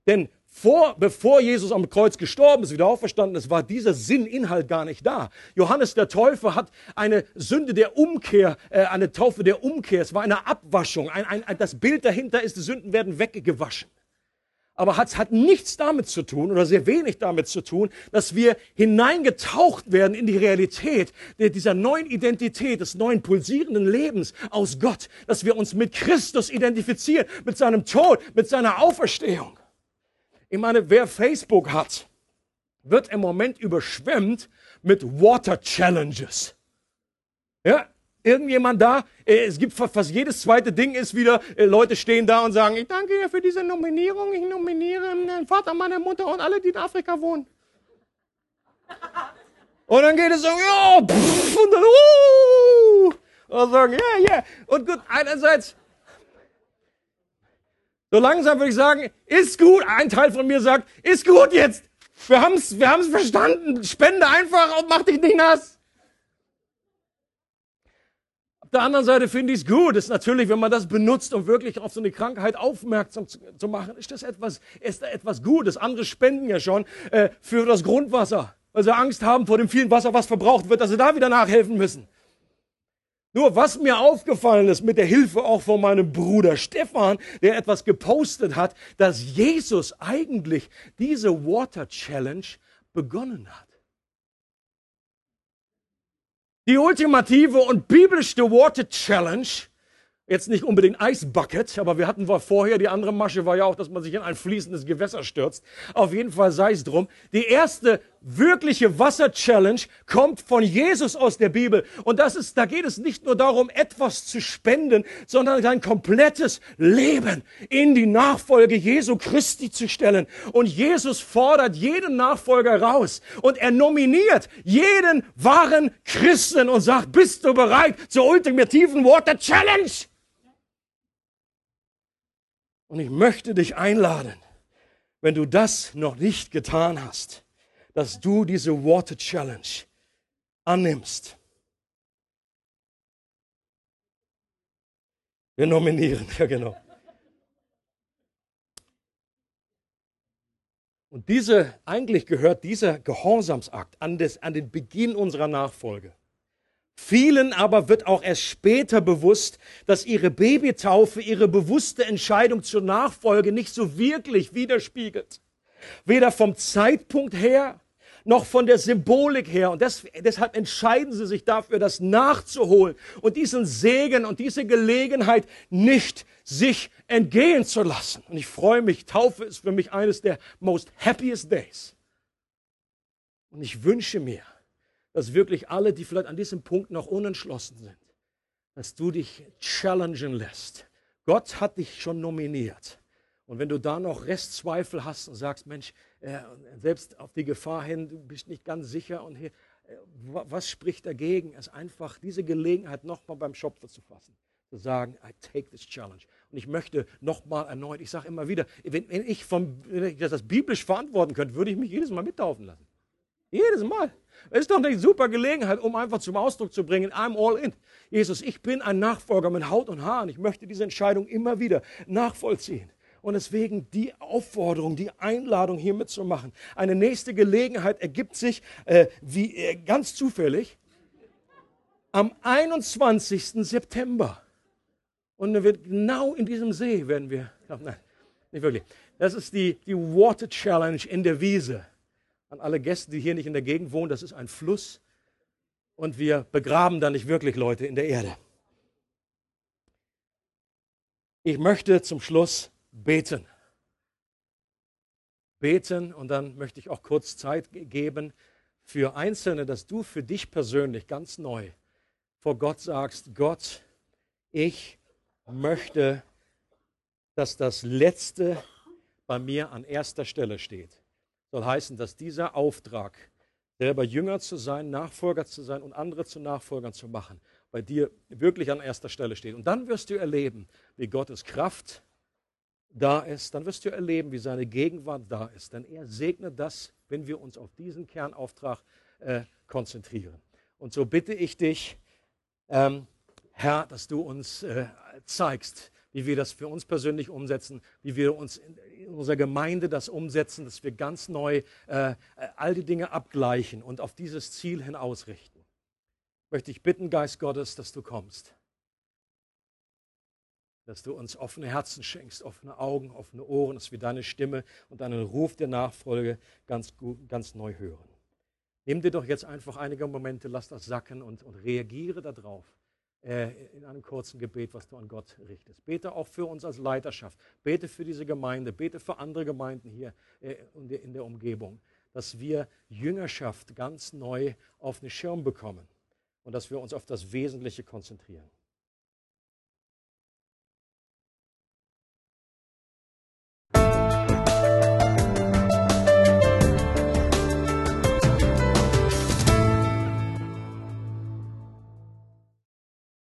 Denn vor, bevor Jesus am Kreuz gestorben ist, wieder auferstanden ist, war dieser Sinninhalt gar nicht da. Johannes der Täufer hat eine Sünde der Umkehr, äh, eine Taufe der Umkehr. Es war eine Abwaschung. Ein, ein, das Bild dahinter ist, die Sünden werden weggewaschen aber hat, hat nichts damit zu tun oder sehr wenig damit zu tun, dass wir hineingetaucht werden in die Realität dieser neuen Identität, des neuen pulsierenden Lebens aus Gott, dass wir uns mit Christus identifizieren, mit seinem Tod, mit seiner Auferstehung. Ich meine, wer Facebook hat, wird im Moment überschwemmt mit Water Challenges. Ja, Irgendjemand da? Äh, es gibt fast jedes zweite Ding ist wieder, äh, Leute stehen da und sagen, ich danke dir für diese Nominierung, ich nominiere meinen Vater, meine Mutter und alle, die in Afrika wohnen. Und dann geht es so, ja, pff, und dann, uh, und sagen, ja, yeah, ja. Yeah. Und gut, einerseits, so langsam würde ich sagen, ist gut. Ein Teil von mir sagt, ist gut jetzt. Wir haben's, wir haben's verstanden. Spende einfach und mach dich nicht nass. Auf der anderen Seite finde ich es gut, ist natürlich, wenn man das benutzt, um wirklich auf so eine Krankheit aufmerksam zu, zu machen, ist das etwas, ist da etwas Gutes. Andere spenden ja schon äh, für das Grundwasser, weil sie Angst haben vor dem vielen Wasser, was verbraucht wird, dass sie da wieder nachhelfen müssen. Nur was mir aufgefallen ist, mit der Hilfe auch von meinem Bruder Stefan, der etwas gepostet hat, dass Jesus eigentlich diese Water Challenge begonnen hat. Die ultimative und biblischste Water Challenge, jetzt nicht unbedingt Eisbucket, aber wir hatten vorher, die andere Masche war ja auch, dass man sich in ein fließendes Gewässer stürzt. Auf jeden Fall sei es drum. Die erste wirkliche Wasser-Challenge kommt von Jesus aus der Bibel. Und das ist, da geht es nicht nur darum, etwas zu spenden, sondern sein komplettes Leben in die Nachfolge Jesu Christi zu stellen. Und Jesus fordert jeden Nachfolger raus und er nominiert jeden wahren Christen und sagt, bist du bereit zur ultimativen Water Challenge? Und ich möchte dich einladen, wenn du das noch nicht getan hast, dass du diese Water Challenge annimmst. Wir nominieren, [laughs] ja genau. Und diese, eigentlich gehört dieser Gehorsamsakt an, des, an den Beginn unserer Nachfolge. Vielen aber wird auch erst später bewusst, dass ihre Babytaufe ihre bewusste Entscheidung zur Nachfolge nicht so wirklich widerspiegelt. Weder vom Zeitpunkt her, noch von der Symbolik her. Und das, deshalb entscheiden sie sich dafür, das nachzuholen und diesen Segen und diese Gelegenheit nicht sich entgehen zu lassen. Und ich freue mich, Taufe ist für mich eines der most happiest days. Und ich wünsche mir, dass wirklich alle, die vielleicht an diesem Punkt noch unentschlossen sind, dass du dich challengen lässt. Gott hat dich schon nominiert. Und wenn du da noch Restzweifel hast und sagst, Mensch, äh, selbst auf die Gefahr hin, du bist nicht ganz sicher und hier, äh, was spricht dagegen, es einfach diese Gelegenheit nochmal beim Schopfer zu fassen, zu sagen, I take this challenge. Und ich möchte nochmal erneut, ich sage immer wieder, wenn, wenn, ich vom, wenn ich das biblisch verantworten könnte, würde ich mich jedes Mal mittaufen lassen. Jedes Mal. Es ist doch eine super Gelegenheit, um einfach zum Ausdruck zu bringen, I'm all in. Jesus, ich bin ein Nachfolger mit Haut und Haaren. Ich möchte diese Entscheidung immer wieder nachvollziehen. Und deswegen die Aufforderung, die Einladung hier mitzumachen. Eine nächste Gelegenheit ergibt sich äh, wie äh, ganz zufällig am 21. September. Und dann wird genau in diesem See werden wir, nein, nicht wirklich. Das ist die, die Water Challenge in der Wiese. An alle Gäste, die hier nicht in der Gegend wohnen, das ist ein Fluss. Und wir begraben da nicht wirklich Leute in der Erde. Ich möchte zum Schluss beten. Beten und dann möchte ich auch kurz Zeit geben für Einzelne, dass du für dich persönlich ganz neu vor Gott sagst, Gott, ich möchte, dass das Letzte bei mir an erster Stelle steht. Soll heißen, dass dieser Auftrag, selber Jünger zu sein, Nachfolger zu sein und andere zu Nachfolgern zu machen, bei dir wirklich an erster Stelle steht. Und dann wirst du erleben, wie Gottes Kraft da ist, dann wirst du erleben, wie seine Gegenwart da ist. Denn er segnet das, wenn wir uns auf diesen Kernauftrag äh, konzentrieren. Und so bitte ich dich, ähm, Herr, dass du uns äh, zeigst, wie wir das für uns persönlich umsetzen, wie wir uns in, in unserer Gemeinde das umsetzen, dass wir ganz neu äh, all die Dinge abgleichen und auf dieses Ziel hin ausrichten. Möchte ich bitten, Geist Gottes, dass du kommst dass du uns offene Herzen schenkst, offene Augen, offene Ohren, dass wir deine Stimme und deinen Ruf der Nachfolge ganz, ganz neu hören. Nimm dir doch jetzt einfach einige Momente, lass das sacken und, und reagiere darauf äh, in einem kurzen Gebet, was du an Gott richtest. Bete auch für uns als Leiterschaft, bete für diese Gemeinde, bete für andere Gemeinden hier äh, in der Umgebung, dass wir Jüngerschaft ganz neu auf den Schirm bekommen und dass wir uns auf das Wesentliche konzentrieren.